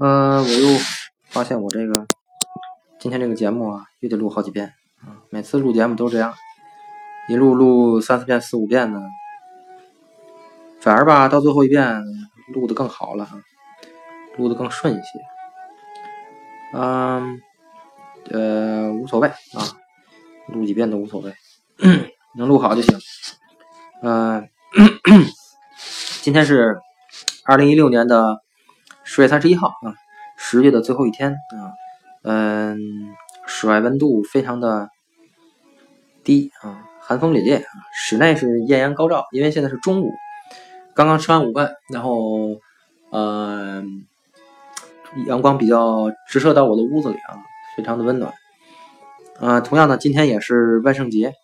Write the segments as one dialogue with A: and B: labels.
A: 呃，我又发现我这个今天这个节目啊，又得录好几遍啊。每次录节目都这样，一录录三四遍、四五遍呢，反而吧，到最后一遍录的更好了，录的更顺一些。嗯，呃，无所谓啊，录几遍都无所谓，能录好就行。嗯，今天是二零一六年的。十月三十一号啊，十月的最后一天啊，嗯，室外温度非常的低啊，寒风凛冽啊，室内是艳阳高照，因为现在是中午，刚刚吃完午饭，然后嗯，阳光比较直射到我的屋子里啊，非常的温暖啊。同样呢，今天也是万圣节，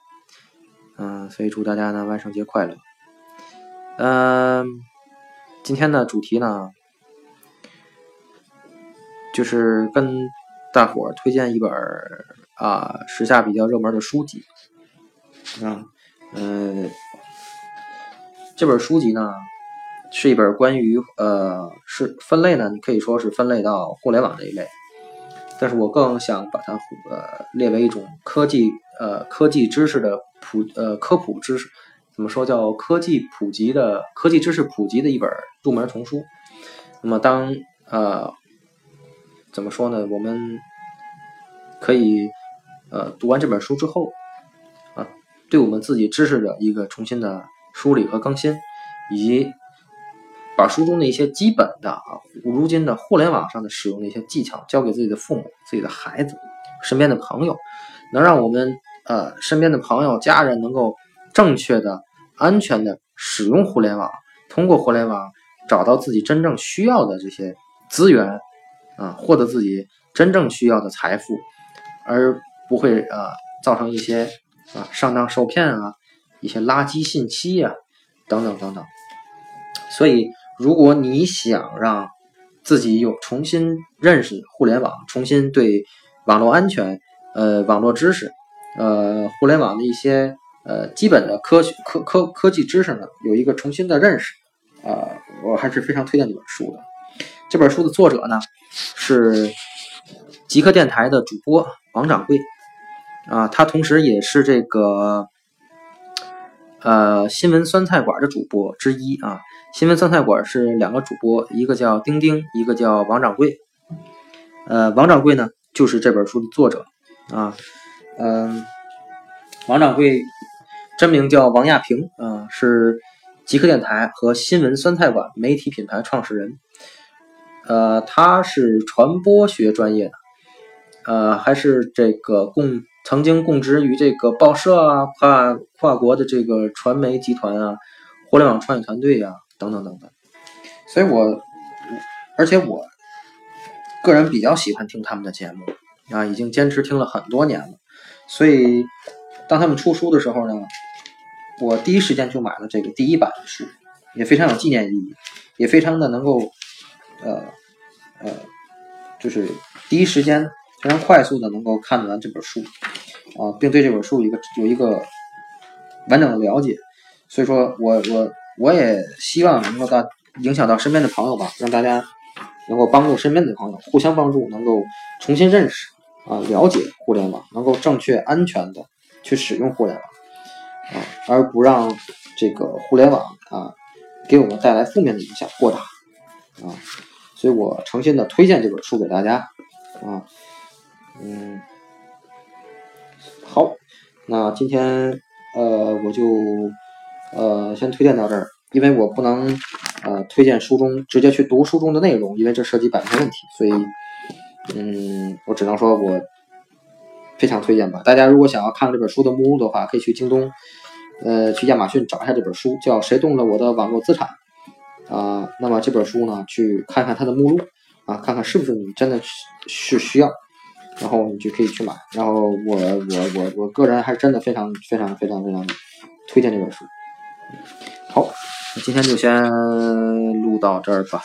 A: 嗯，所以祝大家呢万圣节快乐。嗯，今天的主题呢。就是跟大伙儿推荐一本啊时下比较热门的书籍啊，嗯，这本书籍呢是一本关于呃是分类呢，你可以说是分类到互联网这一类，但是我更想把它呃列为一种科技呃科技知识的普呃科普知识，怎么说叫科技普及的科技知识普及的一本入门丛书。那么当呃。怎么说呢？我们可以呃读完这本书之后啊，对我们自己知识的一个重新的梳理和更新，以及把书中的一些基本的啊，如今的互联网上的使用的一些技巧，教给自己的父母、自己的孩子、身边的朋友，能让我们呃身边的朋友、家人能够正确的、安全的使用互联网，通过互联网找到自己真正需要的这些资源。啊，获得自己真正需要的财富，而不会啊造成一些啊上当受骗啊，一些垃圾信息呀，等等等等。所以，如果你想让自己有重新认识互联网，重新对网络安全、呃网络知识、呃互联网的一些呃基本的科学科科科技知识呢，有一个重新的认识，啊，我还是非常推荐这本书的。这本书的作者呢？是极客电台的主播王掌柜啊，他同时也是这个呃新闻酸菜馆的主播之一啊。新闻酸菜馆是两个主播，一个叫丁丁，一个叫王掌柜。呃，王掌柜呢就是这本书的作者啊。嗯，王掌柜真名叫王亚平啊，是极客电台和新闻酸菜馆媒体品牌创始人。呃，他是传播学专业的，呃，还是这个供曾经供职于这个报社啊，跨跨国的这个传媒集团啊，互联网创业团队啊，等等等等。所以我，而且我个人比较喜欢听他们的节目啊，已经坚持听了很多年了。所以，当他们出书的时候呢，我第一时间就买了这个第一版的书，也非常有纪念意义，也非常的能够。呃，呃，就是第一时间非常快速的能够看完这本书啊，并对这本书一个有一个完整的了解，所以说我我我也希望能够到影响到身边的朋友吧，让大家能够帮助身边的朋友，互相帮助，能够重新认识啊，了解互联网，能够正确安全的去使用互联网啊，而不让这个互联网啊给我们带来负面的影响过大啊。所以我诚心的推荐这本书给大家，啊，嗯，好，那今天呃我就呃先推荐到这儿，因为我不能呃推荐书中直接去读书中的内容，因为这涉及版权问题，所以嗯我只能说我非常推荐吧。大家如果想要看这本书的目录的话，可以去京东，呃去亚马逊找一下这本书，叫《谁动了我的网络资产》。啊，那么这本书呢，去看看它的目录啊，看看是不是你真的是需要，然后你就可以去买。然后我我我我个人还是真的非常非常非常非常推荐这本书。好，今天就先录到这儿吧。